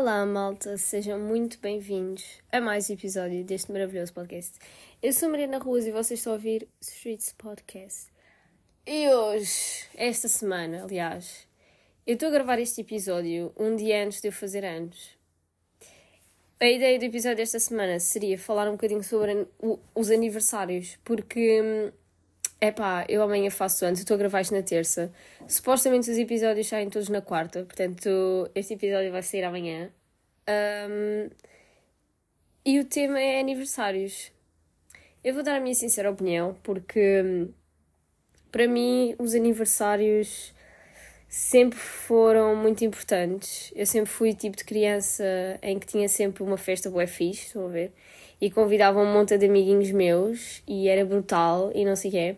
Olá, malta, sejam muito bem-vindos a mais um episódio deste maravilhoso podcast. Eu sou Mariana Ruas e vocês estão a ouvir Streets Podcast. E hoje, esta semana, aliás, eu estou a gravar este episódio um dia antes de eu fazer anos. A ideia do episódio desta semana seria falar um bocadinho sobre os aniversários, porque é pá, eu amanhã faço antes, estou a gravar isto na terça. Supostamente os episódios saem todos na quarta, portanto este episódio vai sair amanhã. Um, e o tema é aniversários. Eu vou dar a minha sincera opinião, porque para mim os aniversários sempre foram muito importantes. Eu sempre fui tipo de criança em que tinha sempre uma festa boa fixe, estão a ver? E convidava um monte de amiguinhos meus e era brutal e não sei o quê.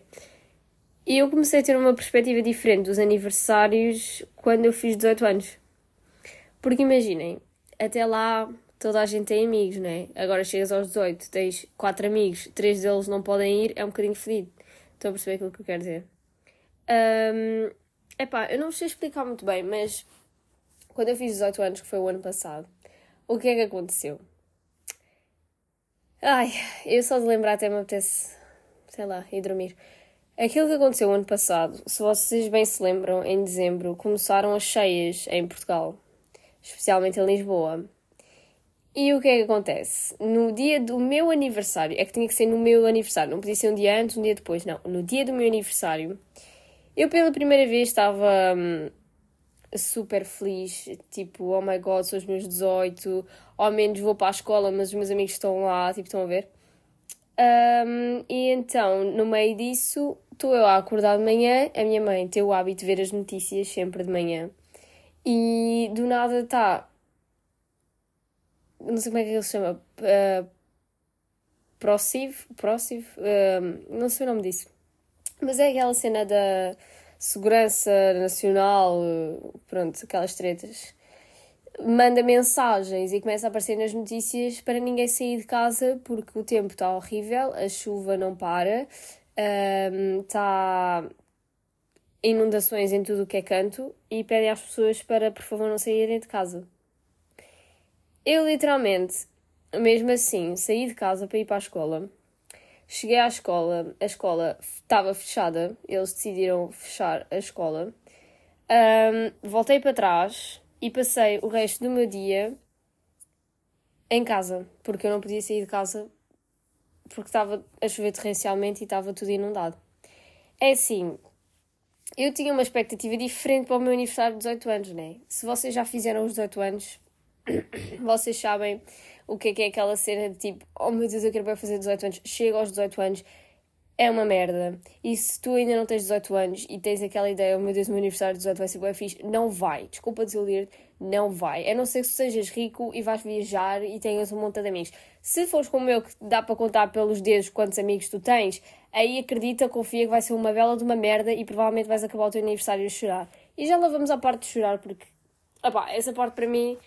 E eu comecei a ter uma perspectiva diferente dos aniversários quando eu fiz 18 anos. Porque imaginem, até lá toda a gente tem amigos, né? Agora chegas aos 18, tens 4 amigos, 3 deles não podem ir, é um bocadinho fedido. Estão a perceber aquilo que eu quero dizer? Um, Epá, eu não sei explicar muito bem, mas quando eu fiz 18 anos, que foi o ano passado, o que é que aconteceu? Ai, eu só de lembrar até me apetece, sei lá, ir dormir. Aquilo que aconteceu ano passado, se vocês bem se lembram, em dezembro começaram as cheias em Portugal, especialmente em Lisboa. E o que é que acontece? No dia do meu aniversário, é que tinha que ser no meu aniversário, não podia ser um dia antes, um dia depois, não. No dia do meu aniversário, eu pela primeira vez estava hum, super feliz, tipo, oh my god, são os meus 18, ao menos vou para a escola, mas os meus amigos estão lá, tipo, estão a ver. Um, e então, no meio disso, estou eu a acordar de manhã, a minha mãe tem o hábito de ver as notícias sempre de manhã. E do nada está. Não sei como é que ele se chama. Uh? Procive? Uh, não sei o nome disso. Mas é aquela cena da segurança nacional, pronto, aquelas tretas. Manda mensagens e começa a aparecer nas notícias para ninguém sair de casa porque o tempo está horrível, a chuva não para, está um, inundações em tudo o que é canto e pedem às pessoas para, por favor, não saírem de casa. Eu, literalmente, mesmo assim, saí de casa para ir para a escola Cheguei à escola, a escola estava fechada, eles decidiram fechar a escola. Um, voltei para trás e passei o resto do meu dia em casa, porque eu não podia sair de casa porque estava a chover torrencialmente e estava tudo inundado. É assim, eu tinha uma expectativa diferente para o meu aniversário de 18 anos, né? Se vocês já fizeram os 18 anos, vocês sabem o que é que é aquela cena de tipo, oh meu Deus, eu quero fazer 18 anos, chego aos 18 anos, é uma merda. E se tu ainda não tens 18 anos e tens aquela ideia, oh meu Deus, o meu aniversário de 18 vai ser bem fixe, não vai. Desculpa desiludir, não vai. A não ser que sejas rico e vais viajar e tenhas um monte de amigos. Se fores como eu, que dá para contar pelos dedos quantos amigos tu tens, aí acredita, confia que vai ser uma bela de uma merda e provavelmente vais acabar o teu aniversário a chorar. E já lá vamos à parte de chorar, porque, opá, essa parte para mim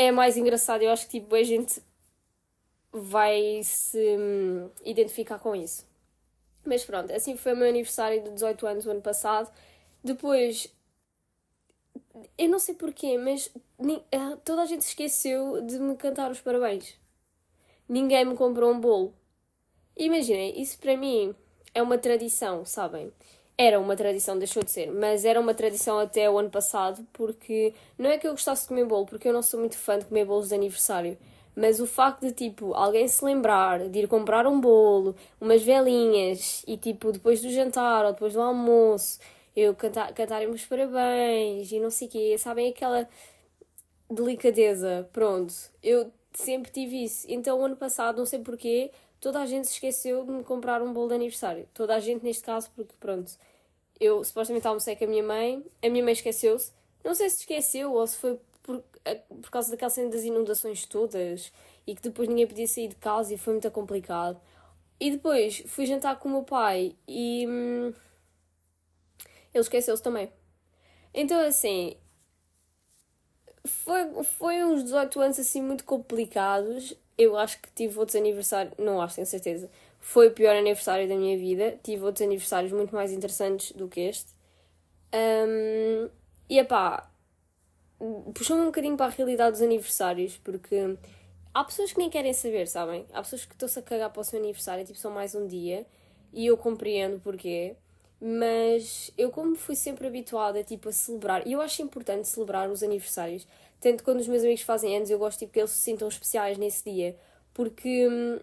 é mais engraçado. Eu acho que tipo, a gente vai se hum, identificar com isso. Mas pronto, assim foi o meu aniversário de 18 anos o ano passado. Depois, eu não sei porquê, mas ah, toda a gente esqueceu de me cantar os parabéns. Ninguém me comprou um bolo. Imaginem, isso para mim é uma tradição, sabem? Era uma tradição, deixou de ser, mas era uma tradição até o ano passado, porque não é que eu gostasse de comer bolo, porque eu não sou muito fã de comer bolos de aniversário, mas o facto de tipo alguém se lembrar de ir comprar um bolo, umas velinhas e tipo depois do jantar ou depois do almoço, eu cantar, cantarem os parabéns e não sei o quê, sabem aquela delicadeza, pronto. Eu sempre tive isso. Então o ano passado, não sei porquê, toda a gente se esqueceu de me comprar um bolo de aniversário. Toda a gente neste caso, porque pronto, eu supostamente almocei com a minha mãe, a minha mãe esqueceu-se. Não sei se esqueceu ou se foi por, por causa daquela cena das inundações todas e que depois ninguém podia sair de casa e foi muito complicado. E depois fui jantar com o meu pai e hum, ele esqueceu-se também. Então assim, foi, foi uns 18 anos assim muito complicados. Eu acho que tive outros aniversários, não acho, tenho certeza, foi o pior aniversário da minha vida. Tive outros aniversários muito mais interessantes do que este. Um, e pá, puxou-me um bocadinho para a realidade dos aniversários, porque há pessoas que nem querem saber, sabem? Há pessoas que estão-se a cagar para o seu aniversário, tipo, só mais um dia, e eu compreendo porquê. Mas eu, como fui sempre habituada tipo, a celebrar, e eu acho importante celebrar os aniversários, tanto quando os meus amigos fazem anos, eu gosto tipo, que eles se sintam especiais nesse dia, porque hum,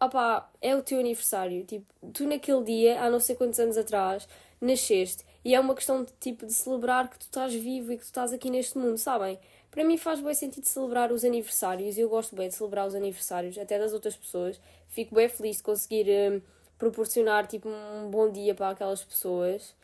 opá, é o teu aniversário. Tipo, tu naquele dia, há não sei quantos anos atrás, nasceste, e é uma questão de, tipo, de celebrar que tu estás vivo e que tu estás aqui neste mundo, sabem? Para mim faz bem sentido celebrar os aniversários, e eu gosto bem de celebrar os aniversários, até das outras pessoas. Fico bem feliz de conseguir. Hum, proporcionar tipo um bom dia para aquelas pessoas.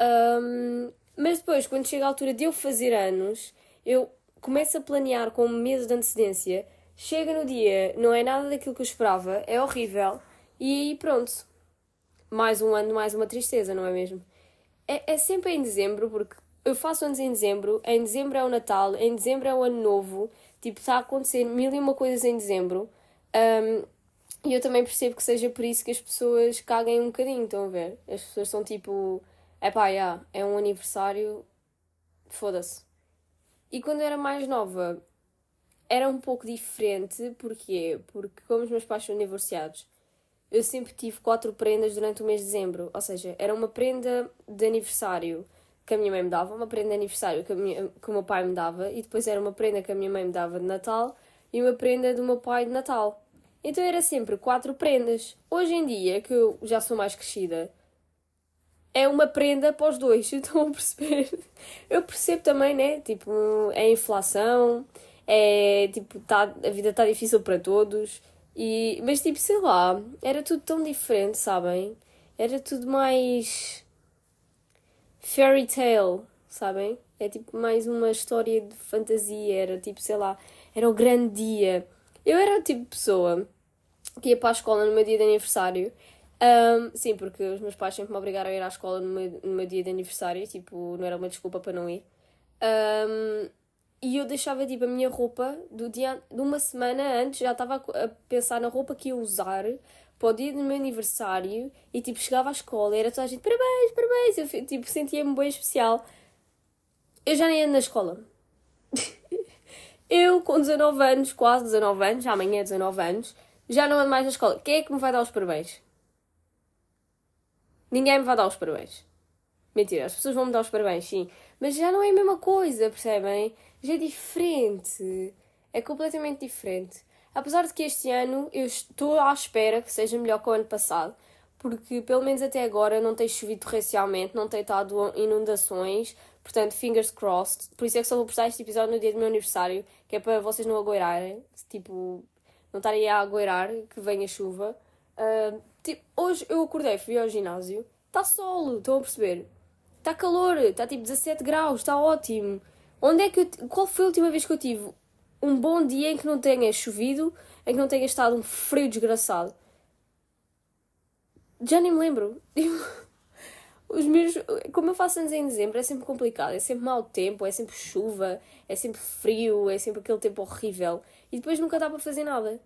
Um, mas depois, quando chega a altura de eu fazer anos, eu começo a planear com meses de antecedência. Chega no dia, não é nada daquilo que eu esperava, é horrível, e pronto. Mais um ano, mais uma tristeza, não é mesmo? É, é sempre em dezembro, porque eu faço anos em dezembro, em dezembro é o Natal, em dezembro é o Ano Novo, tipo, está a acontecer mil e uma coisas em dezembro. Um, e eu também percebo que seja por isso que as pessoas caguem um bocadinho, estão a ver? As pessoas são tipo, é pá, yeah, é um aniversário, foda-se. E quando eu era mais nova, era um pouco diferente, porquê? Porque como os meus pais são divorciados, eu sempre tive quatro prendas durante o mês de dezembro. Ou seja, era uma prenda de aniversário que a minha mãe me dava, uma prenda de aniversário que, a minha, que o meu pai me dava, e depois era uma prenda que a minha mãe me dava de Natal e uma prenda do meu pai de Natal. Então era sempre quatro prendas. Hoje em dia, que eu já sou mais crescida, é uma prenda para os dois. Estão a perceber? Eu percebo também, né? Tipo, é inflação, é tipo, tá, a vida está difícil para todos. E, mas tipo, sei lá, era tudo tão diferente, sabem? Era tudo mais fairy tale, sabem? É tipo mais uma história de fantasia, era tipo, sei lá, era o grande dia. Eu era o tipo de pessoa que ia para a escola no meu dia de aniversário. Um, sim, porque os meus pais sempre me obrigaram a ir à escola no meu, no meu dia de aniversário, tipo, não era uma desculpa para não ir. Um, e eu deixava tipo a minha roupa do dia de uma semana antes, já estava a pensar na roupa que ia usar para o dia do meu aniversário e tipo chegava à escola e era toda a gente parabéns, parabéns, eu tipo sentia-me bem especial. Eu já nem ando na escola. eu com 19 anos, quase 19 anos, amanhã é 19 anos, já não ando mais na escola. Quem é que me vai dar os parabéns? Ninguém me vai dar os parabéns. Mentira, as pessoas vão me dar os parabéns, sim. Mas já não é a mesma coisa, percebem? É diferente. É completamente diferente. Apesar de que este ano eu estou à espera que seja melhor que o ano passado, porque pelo menos até agora não tem chovido torrencialmente, não tem estado inundações, portanto, fingers crossed. Por isso é que só vou postar este episódio no dia do meu aniversário, que é para vocês não agoirarem. Tipo, não estarem a agueirar que venha chuva. Uh, tipo, hoje eu acordei, fui ao ginásio, está sol, estão a perceber? Está calor, está tipo 17 graus, está ótimo. Onde é que eu, qual foi a última vez que eu tive um bom dia em que não tenha chovido, em que não tenha estado um frio desgraçado? Já nem me lembro. Os meus, como eu faço anos em dezembro, é sempre complicado. É sempre mau tempo, é sempre chuva, é sempre frio, é sempre aquele tempo horrível. E depois nunca dá para fazer nada.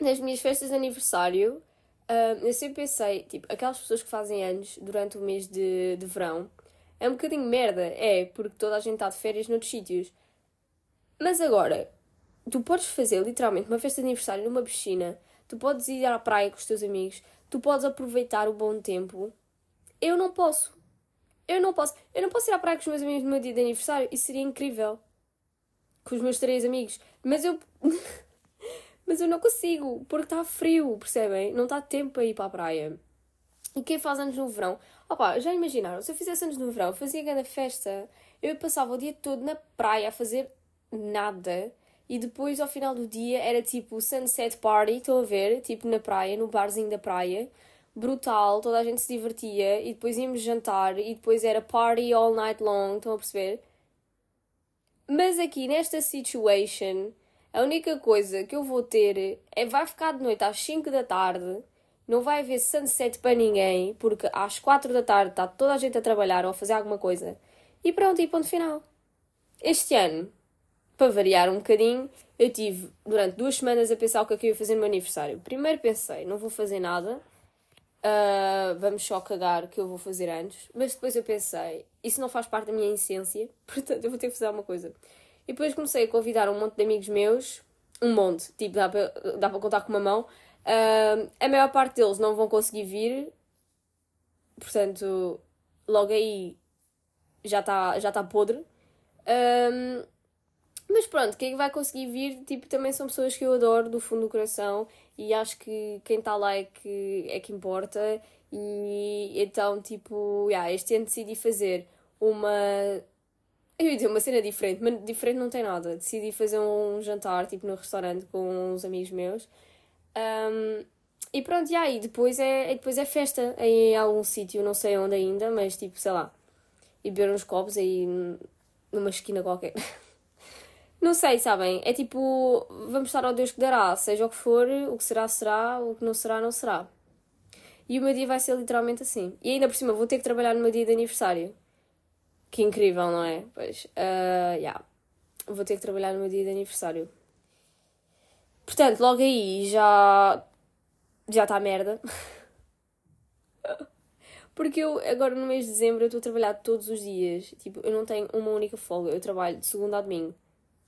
Nas minhas festas de aniversário, uh, eu sempre pensei, tipo, aquelas pessoas que fazem anos durante o mês de, de verão, é um bocadinho merda, é, porque toda a gente está de férias noutros sítios. Mas agora, tu podes fazer literalmente uma festa de aniversário numa piscina, tu podes ir à praia com os teus amigos, tu podes aproveitar o bom tempo eu não posso. Eu não posso. Eu não posso ir à praia com os meus amigos no meu dia de aniversário. Isso seria incrível. Com os meus três amigos. Mas eu. Mas eu não consigo, porque está frio, percebem? Não está tempo para ir para a praia. E quem faz anos no verão? Opa, já imaginaram? Se eu fizesse anos no verão, fazia grande festa. Eu passava o dia todo na praia a fazer nada. E depois, ao final do dia, era tipo sunset party, estão a ver? Tipo na praia, no barzinho da praia brutal, toda a gente se divertia e depois íamos jantar e depois era party all night long, estão a perceber? Mas aqui nesta situation, a única coisa que eu vou ter é vai ficar de noite às 5 da tarde, não vai haver sunset para ninguém, porque às 4 da tarde está toda a gente a trabalhar ou a fazer alguma coisa. E pronto, e ponto final. Este ano, para variar um bocadinho, eu tive durante duas semanas a pensar o que é que eu ia fazer no meu aniversário. Primeiro pensei, não vou fazer nada, Uh, vamos só cagar que eu vou fazer antes. Mas depois eu pensei, isso não faz parte da minha essência, portanto eu vou ter que fazer alguma coisa. E depois comecei a convidar um monte de amigos meus, um monte, tipo, dá para dá para contar com uma mão. Uh, a maior parte deles não vão conseguir vir, portanto, logo aí já está já tá podre. Um, mas pronto, quem vai conseguir vir, tipo, também são pessoas que eu adoro do fundo do coração e acho que quem está lá é que, é que importa. E então, tipo, yeah, este ano decidi fazer uma. Eu ia dizer uma cena diferente, mas diferente não tem nada. Decidi fazer um jantar, tipo, no restaurante com uns amigos meus. Um, e pronto, e depois é, depois é festa em algum sítio, não sei onde ainda, mas tipo, sei lá. E beber uns copos aí numa esquina qualquer. Não sei, sabem? É tipo, vamos estar ao Deus que dará, seja o que for, o que será, será, o que não será, não será. E o meu dia vai ser literalmente assim. E ainda por cima vou ter que trabalhar no meu dia de aniversário. Que incrível, não é? Pois, uh, yeah. Vou ter que trabalhar no meu dia de aniversário. Portanto, logo aí já. Já está merda. Porque eu, agora no mês de dezembro, eu estou a trabalhar todos os dias. Tipo, eu não tenho uma única folga. Eu trabalho de segunda a domingo.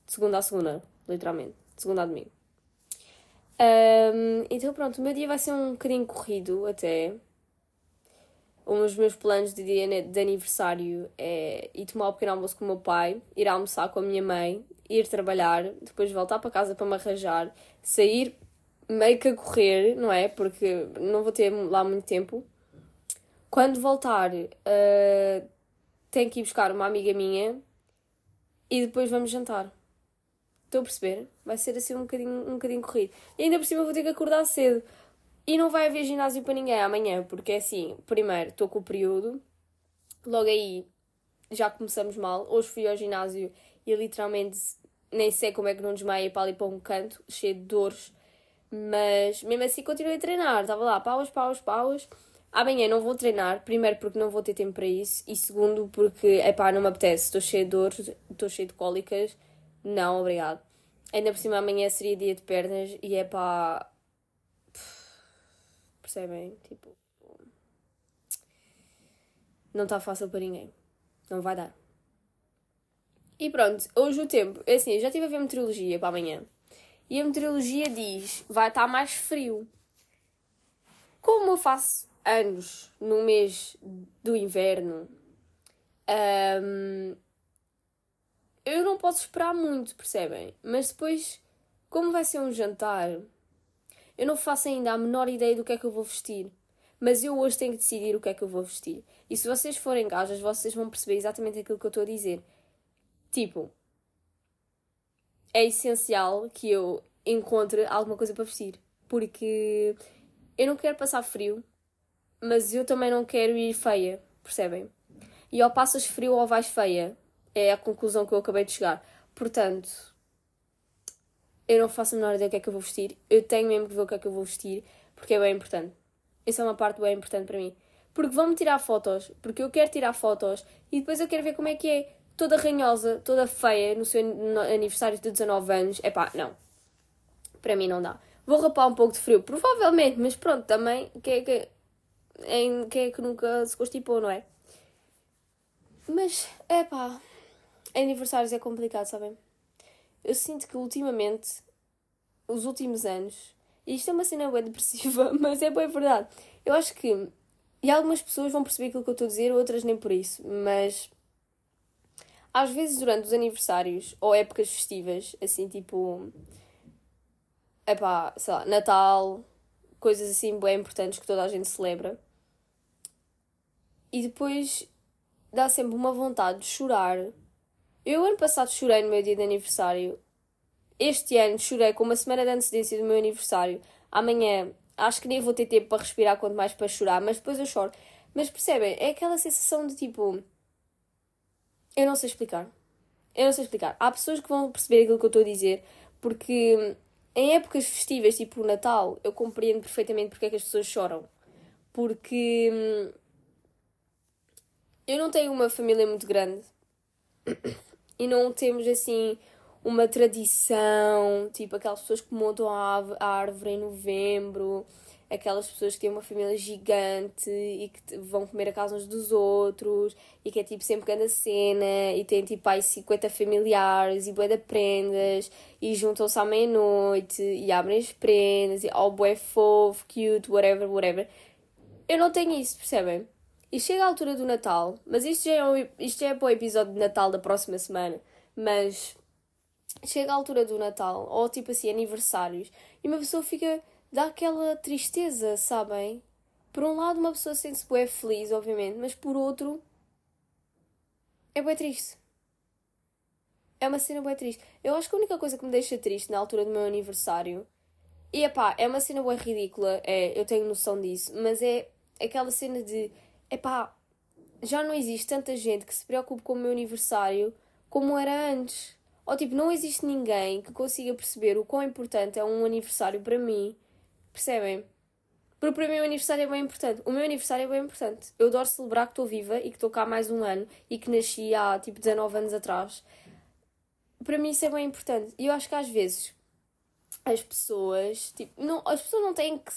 De segunda a segunda, literalmente. De segunda a domingo. Um, então pronto, o meu dia vai ser um bocadinho corrido até. Os meus planos de dia de aniversário é ir tomar o um pequeno almoço com o meu pai, ir almoçar com a minha mãe, ir trabalhar, depois voltar para casa para me arranjar, sair meio que a correr, não é? Porque não vou ter lá muito tempo. Quando voltar, uh, tenho que ir buscar uma amiga minha e depois vamos jantar. Estou a perceber? Vai ser assim um bocadinho, um bocadinho corrido. E ainda por cima vou ter que acordar cedo. E não vai haver ginásio para ninguém amanhã, porque é assim, primeiro estou com o período, logo aí já começamos mal. Hoje fui ao ginásio e literalmente nem sei como é que não desmaiei para ali para um canto, cheio de dores. Mas mesmo assim continuei a treinar. Estava lá, paus, paus, paus. Amanhã não vou treinar, primeiro porque não vou ter tempo para isso, e segundo porque, é pá, não me apetece. Estou cheia de dores, estou cheia de cólicas não, obrigado. Ainda por cima amanhã seria dia de pernas e é pá. Percebem? Tipo. Não está fácil para ninguém. Não vai dar. E pronto, hoje o tempo. É assim, eu já estive a ver meteorologia para amanhã. E a meteorologia diz: vai estar mais frio. Como eu faço anos no mês do inverno, um, eu não posso esperar muito, percebem? Mas depois, como vai ser um jantar, eu não faço ainda a menor ideia do que é que eu vou vestir. Mas eu hoje tenho que decidir o que é que eu vou vestir. E se vocês forem gajas, vocês vão perceber exatamente aquilo que eu estou a dizer. Tipo, é essencial que eu encontre alguma coisa para vestir. Porque eu não quero passar frio, mas eu também não quero ir feia, percebem? E ou passas frio ou vais feia. É a conclusão que eu acabei de chegar. Portanto, eu não faço a menor ideia do que é que eu vou vestir. Eu tenho mesmo que ver o que é que eu vou vestir, porque é bem importante. Isso é uma parte bem importante para mim. Porque vão-me tirar fotos, porque eu quero tirar fotos e depois eu quero ver como é que é. Toda ranhosa, toda feia, no seu aniversário de 19 anos. É pá, não. Para mim não dá. Vou rapar um pouco de frio, provavelmente, mas pronto, também. Quem é que, em, quem é que nunca se constipou, não é? Mas, é pá, aniversários é complicado, sabem? Eu sinto que ultimamente, os últimos anos, e isto é uma cena bem depressiva, mas é bem verdade. Eu acho que. E algumas pessoas vão perceber aquilo que eu estou a dizer, outras nem por isso, mas. Às vezes, durante os aniversários ou épocas festivas, assim tipo. Epá, sei lá, Natal, coisas assim bem importantes que toda a gente celebra. E depois dá sempre uma vontade de chorar eu ano passado chorei no meu dia de aniversário. Este ano chorei com uma semana de antecedência do meu aniversário. Amanhã acho que nem vou ter tempo para respirar, quanto mais para chorar, mas depois eu choro. Mas percebem? É aquela sensação de tipo. Eu não sei explicar. Eu não sei explicar. Há pessoas que vão perceber aquilo que eu estou a dizer, porque em épocas festivas, tipo o Natal, eu compreendo perfeitamente porque é que as pessoas choram. Porque hum, eu não tenho uma família muito grande e não temos assim uma tradição, tipo aquelas pessoas que montam a árvore em novembro, aquelas pessoas que têm uma família gigante e que vão comer a casa uns dos outros e que é tipo sempre grande cena e tem tipo aí 50 familiares e bué de prendas e juntam-se à meia-noite e abrem as prendas e oh bué fofo, cute, whatever, whatever. Eu não tenho isso, percebem? E chega a altura do Natal, mas isto já é, um, isto já é para o episódio de Natal da próxima semana, mas chega a altura do Natal, ou tipo assim, aniversários, e uma pessoa fica dá aquela tristeza, sabem? Por um lado, uma pessoa sente-se bem feliz, obviamente, mas por outro, é bem triste. É uma cena bem triste. Eu acho que a única coisa que me deixa triste na altura do meu aniversário, e epá, é uma cena bem ridícula, é, eu tenho noção disso, mas é aquela cena de, epá, já não existe tanta gente que se preocupe com o meu aniversário como era antes. Ou tipo, não existe ninguém que consiga perceber o quão importante é um aniversário para mim Percebem? Porque para mim o aniversário é bem importante. O meu aniversário é bem importante. Eu adoro celebrar que estou viva e que estou cá mais um ano e que nasci há tipo 19 anos atrás. Para mim isso é bem importante. E eu acho que às vezes as pessoas, tipo, não, as pessoas não têm que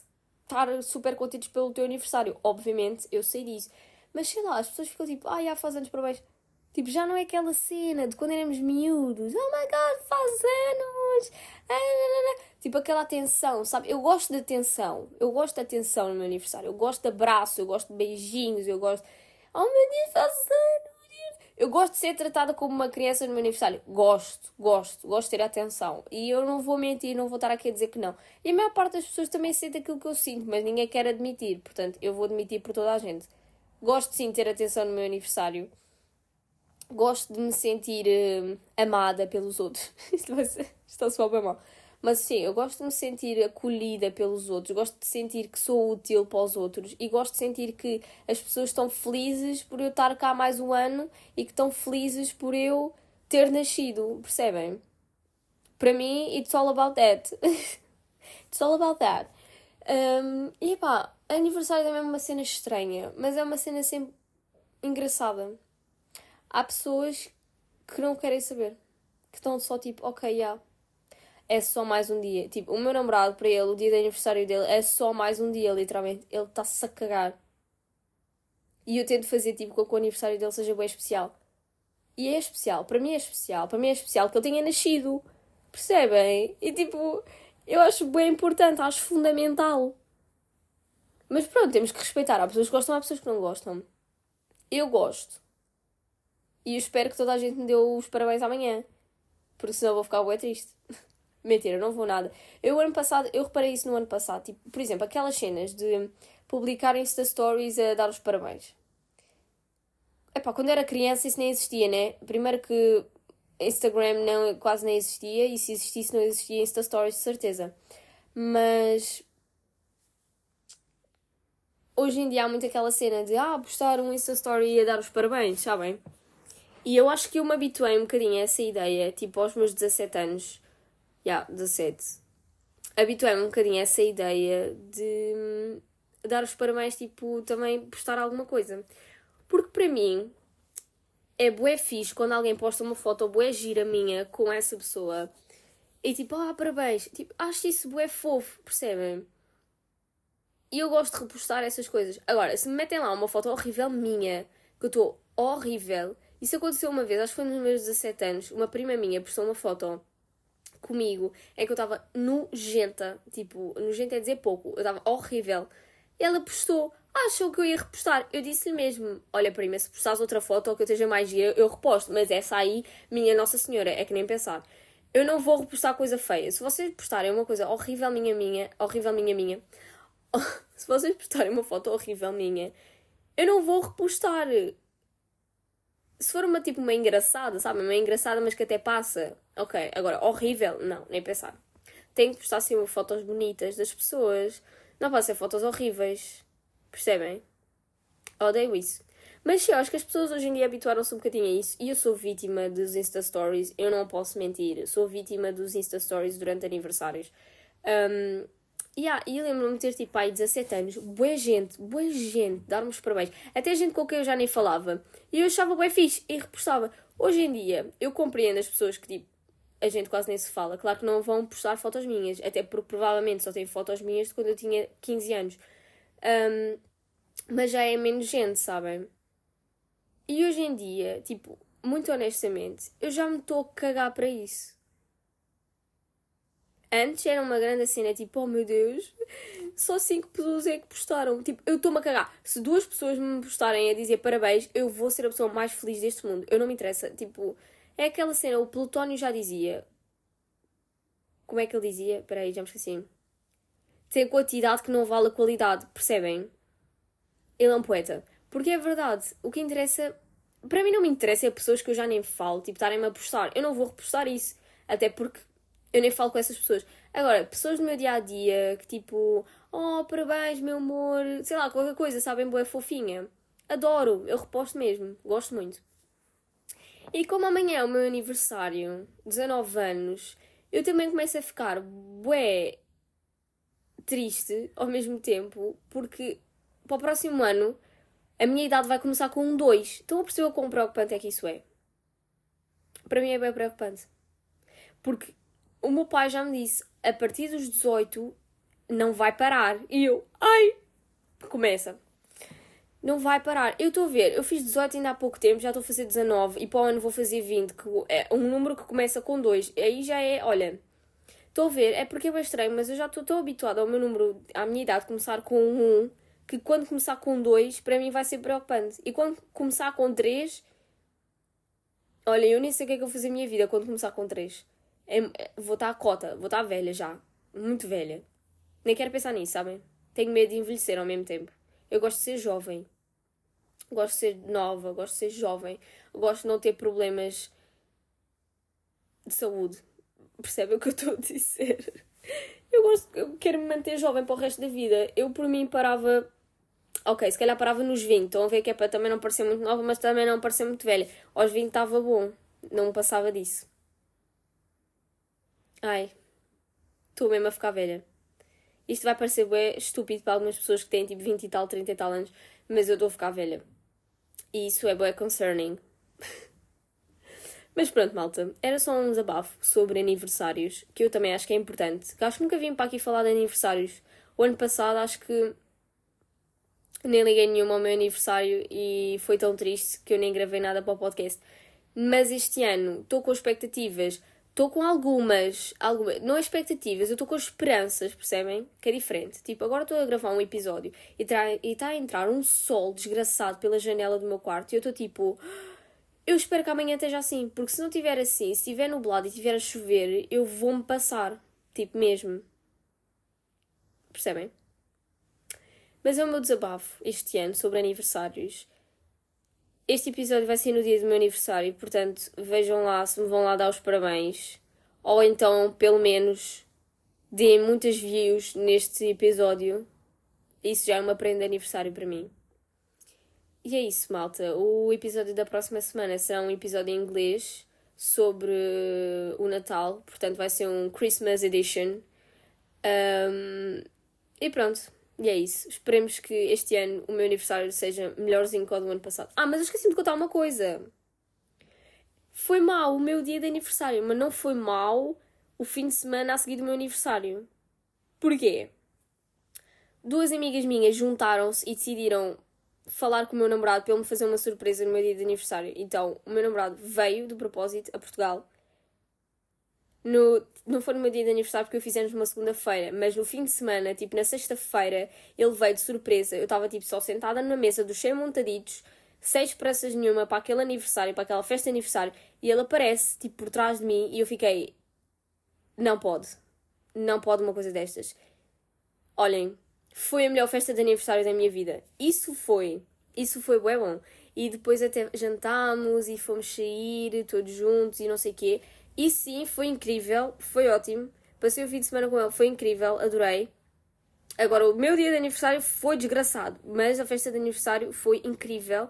estar super contentes pelo teu aniversário. Obviamente, eu sei disso. Mas sei lá, as pessoas ficam tipo, ah, já faz anos parabéns. Tipo, já não é aquela cena de quando éramos miúdos. Oh my god, faz anos! Tipo, aquela atenção, sabe? Eu gosto de atenção. Eu gosto de atenção no meu aniversário. Eu gosto de abraço, eu gosto de beijinhos, eu gosto. Oh meu Deus, faz anos! Eu gosto de ser tratada como uma criança no meu aniversário. Gosto, gosto, gosto de ter atenção. E eu não vou mentir, não vou estar aqui a dizer que não. E a maior parte das pessoas também sente aquilo que eu sinto, mas ninguém quer admitir. Portanto, eu vou admitir por toda a gente. Gosto sim de ter atenção no meu aniversário gosto de me sentir uh, amada pelos outros. Isto vai ser, está só bem mal. Mas sim, eu gosto de me sentir acolhida pelos outros, gosto de sentir que sou útil para os outros e gosto de sentir que as pessoas estão felizes por eu estar cá mais um ano e que estão felizes por eu ter nascido, percebem? Para mim, it's all about that. it's all about that. Um, e pá, aniversário também é uma cena estranha, mas é uma cena sempre engraçada há pessoas que não querem saber. Que estão só tipo, ok, já. Yeah, é só mais um dia. Tipo, o meu namorado, para ele, o dia de aniversário dele é só mais um dia, literalmente. Ele está-se a cagar. E eu tento fazer tipo com que o aniversário dele seja bem especial. E é especial, para mim é especial. Para mim é especial que ele tenha nascido. Percebem? E tipo, eu acho bem importante, acho fundamental. Mas pronto, temos que respeitar. Há pessoas que gostam, há pessoas que não gostam. Eu gosto. E eu espero que toda a gente me dê os parabéns amanhã. Porque senão vou ficar bem triste. Mentira, não vou nada. Eu, ano passado, eu reparei isso no ano passado. Tipo, por exemplo, aquelas cenas de publicar Insta Stories a dar os parabéns. Epá, quando era criança isso nem existia, né? Primeiro que Instagram não, quase nem existia e se existisse não existia Insta Stories, de certeza. Mas hoje em dia há muito aquela cena de ah, postar um Insta Story e a dar os parabéns, sabem? E eu acho que eu me habituei um bocadinho a essa ideia, tipo aos meus 17 anos, yeah, 17, habituei-me um bocadinho a essa ideia de hum, dar os parabéns, tipo, também postar alguma coisa. Porque para mim é bué fixe quando alguém posta uma foto bué gira minha com essa pessoa e tipo, ah, parabéns, tipo, acho isso bué fofo, percebem? E eu gosto de repostar essas coisas. Agora, se me metem lá uma foto horrível minha, que eu estou horrível, isso aconteceu uma vez, acho que foi nos meus 17 anos. Uma prima minha postou uma foto comigo em que eu estava nojenta. Tipo, nojenta é dizer pouco. Eu estava horrível. Ela postou. Achou que eu ia repostar. Eu disse-lhe mesmo: Olha, prima, se postares outra foto ou que eu esteja mais gira, eu reposto. Mas essa aí, minha Nossa Senhora, é que nem pensar. Eu não vou repostar coisa feia. Se vocês postarem uma coisa horrível minha minha, horrível minha minha, se vocês postarem uma foto horrível minha, eu não vou repostar se for uma tipo uma engraçada, sabe? Uma engraçada, mas que até passa, ok. Agora, horrível, não, nem pensar. Tem que postar assim fotos bonitas das pessoas. Não pode ser fotos horríveis. Percebem? Odeio isso. Mas sim, acho que as pessoas hoje em dia habituaram-se um bocadinho a isso. E eu sou vítima dos Insta Stories. Eu não posso mentir. Sou vítima dos Insta Stories durante aniversários. Um, Yeah, e lembro-me de ter tipo aí 17 anos, boa gente, boa gente, dar-me os parabéns. Até gente com quem eu já nem falava. E eu achava bem fixe e repostava. Hoje em dia, eu compreendo as pessoas que tipo a gente quase nem se fala. Claro que não vão postar fotos minhas, até porque provavelmente só tem fotos minhas de quando eu tinha 15 anos. Um, mas já é menos gente, sabem? E hoje em dia, tipo, muito honestamente, eu já me estou a cagar para isso. Antes era uma grande cena, tipo, oh meu Deus, só 5 pessoas é que postaram. Tipo, eu estou-me a cagar. Se duas pessoas me postarem a dizer parabéns, eu vou ser a pessoa mais feliz deste mundo. Eu não me interessa. Tipo, é aquela cena, o Plutónio já dizia. Como é que ele dizia? Espera aí, já me esqueci. Tem quantidade que não vale a qualidade, percebem? Ele é um poeta. Porque é verdade, o que interessa. Para mim não me interessa é pessoas que eu já nem falo, tipo, estarem-me a postar. Eu não vou repostar isso. Até porque eu nem falo com essas pessoas. Agora, pessoas do meu dia a dia que tipo, oh, parabéns, meu amor, sei lá, qualquer coisa, sabem, boa fofinha. Adoro, eu reposto mesmo, gosto muito. E como amanhã é o meu aniversário, 19 anos, eu também começo a ficar bué triste ao mesmo tempo, porque para o próximo ano a minha idade vai começar com um 2. Estão a perceber o quão preocupante é que isso é? Para mim é bem preocupante. Porque o meu pai já me disse, a partir dos 18 não vai parar. E eu, ai, começa. Não vai parar. Eu estou a ver, eu fiz 18 ainda há pouco tempo, já estou a fazer 19 e para o ano vou fazer 20, que é um número que começa com 2. Aí já é, olha, estou a ver, é porque é bem estranho, mas eu já estou tão habituada ao meu número, à minha idade, começar com 1, que quando começar com 2, para mim vai ser preocupante. E quando começar com 3, olha, eu nem sei o que é que eu vou fazer a minha vida quando começar com 3. É, é, vou estar a cota, vou estar velha já. Muito velha. Nem quero pensar nisso, sabem? Tenho medo de envelhecer ao mesmo tempo. Eu gosto de ser jovem. Gosto de ser nova, gosto de ser jovem. Gosto de não ter problemas de saúde. Percebem o que eu estou a dizer? Eu gosto, eu quero me manter jovem para o resto da vida. Eu por mim parava. Ok, se calhar parava nos 20. Estão a ver que é para também não parecer muito nova, mas também não parecer muito velha. Aos 20 estava bom. Não passava disso. Ai, estou mesmo a ficar velha. Isto vai parecer bem estúpido para algumas pessoas que têm tipo 20 e tal, 30 e tal anos, mas eu estou a ficar velha. E isso é bem concerning. mas pronto, malta, era só um desabafo sobre aniversários, que eu também acho que é importante. acho que nunca vim para aqui falar de aniversários. O ano passado acho que nem liguei nenhuma ao meu aniversário e foi tão triste que eu nem gravei nada para o podcast. Mas este ano estou com expectativas estou com algumas, algumas, não expectativas, eu estou com esperanças, percebem? Que é diferente. Tipo, agora estou a gravar um episódio e está a entrar um sol desgraçado pela janela do meu quarto e eu estou tipo. Eu espero que amanhã esteja assim, porque se não tiver assim, se estiver nublado e estiver a chover, eu vou-me passar. Tipo, mesmo. Percebem? Mas é o meu desabafo este ano sobre aniversários. Este episódio vai ser no dia do meu aniversário, portanto, vejam lá se me vão lá dar os parabéns. Ou então, pelo menos, deem muitas views neste episódio. Isso já é uma prenda de aniversário para mim. E é isso, malta. O episódio da próxima semana será um episódio em inglês sobre o Natal, portanto, vai ser um Christmas Edition. Um, e pronto. E é isso. Esperemos que este ano o meu aniversário seja melhorzinho que o do ano passado. Ah, mas eu esqueci de contar uma coisa. Foi mau o meu dia de aniversário, mas não foi mau o fim de semana a seguir do meu aniversário. Porquê? Duas amigas minhas juntaram-se e decidiram falar com o meu namorado para ele me fazer uma surpresa no meu dia de aniversário. Então, o meu namorado veio de propósito a Portugal no, não foi no meu dia de aniversário porque eu fizemos numa segunda-feira, mas no fim de semana, tipo na sexta-feira, ele veio de surpresa. Eu estava tipo só sentada na mesa dos 100 montaditos, sem esperanças nenhuma para aquele aniversário, para aquela festa de aniversário, e ele aparece tipo por trás de mim e eu fiquei. Não pode. Não pode uma coisa destas. Olhem, foi a melhor festa de aniversário da minha vida. Isso foi. Isso foi bem bom. E depois até jantámos e fomos sair todos juntos e não sei o quê. E sim, foi incrível, foi ótimo. Passei o fim de semana com ele, foi incrível, adorei. Agora, o meu dia de aniversário foi desgraçado, mas a festa de aniversário foi incrível.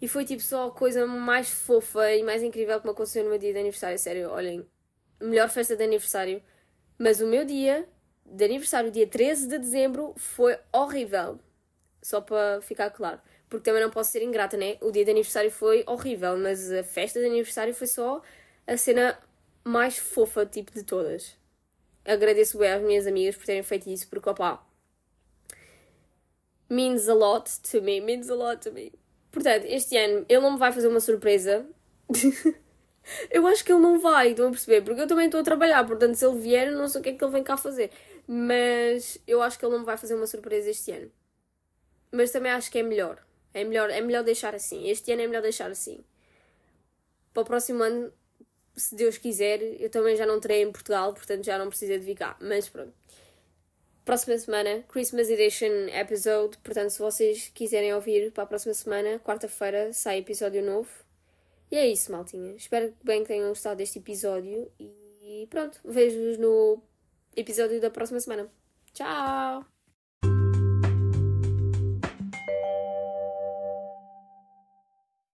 E foi tipo só a coisa mais fofa e mais incrível que me aconteceu no meu dia de aniversário. Sério, olhem, melhor festa de aniversário. Mas o meu dia de aniversário, dia 13 de dezembro, foi horrível. Só para ficar claro. Porque também não posso ser ingrata, né? O dia de aniversário foi horrível, mas a festa de aniversário foi só a cena mais fofa, tipo, de todas. Agradeço bem às minhas amigas por terem feito isso, porque, opá, means a lot to me, means a lot to me. Portanto, este ano ele não me vai fazer uma surpresa. eu acho que ele não vai, estão a perceber? Porque eu também estou a trabalhar, portanto, se ele vier, não sei o que é que ele vem cá fazer. Mas eu acho que ele não me vai fazer uma surpresa este ano. Mas também acho que é melhor. É melhor, é melhor deixar assim. Este ano é melhor deixar assim. Para o próximo ano, se Deus quiser, eu também já não terei em Portugal, portanto já não precisa de vir cá. Mas pronto. Próxima semana, Christmas Edition episode. Portanto, se vocês quiserem ouvir para a próxima semana, quarta-feira, sai episódio novo. E é isso, maltinha. Espero bem que tenham gostado deste episódio. E pronto, vejo-vos no episódio da próxima semana. Tchau!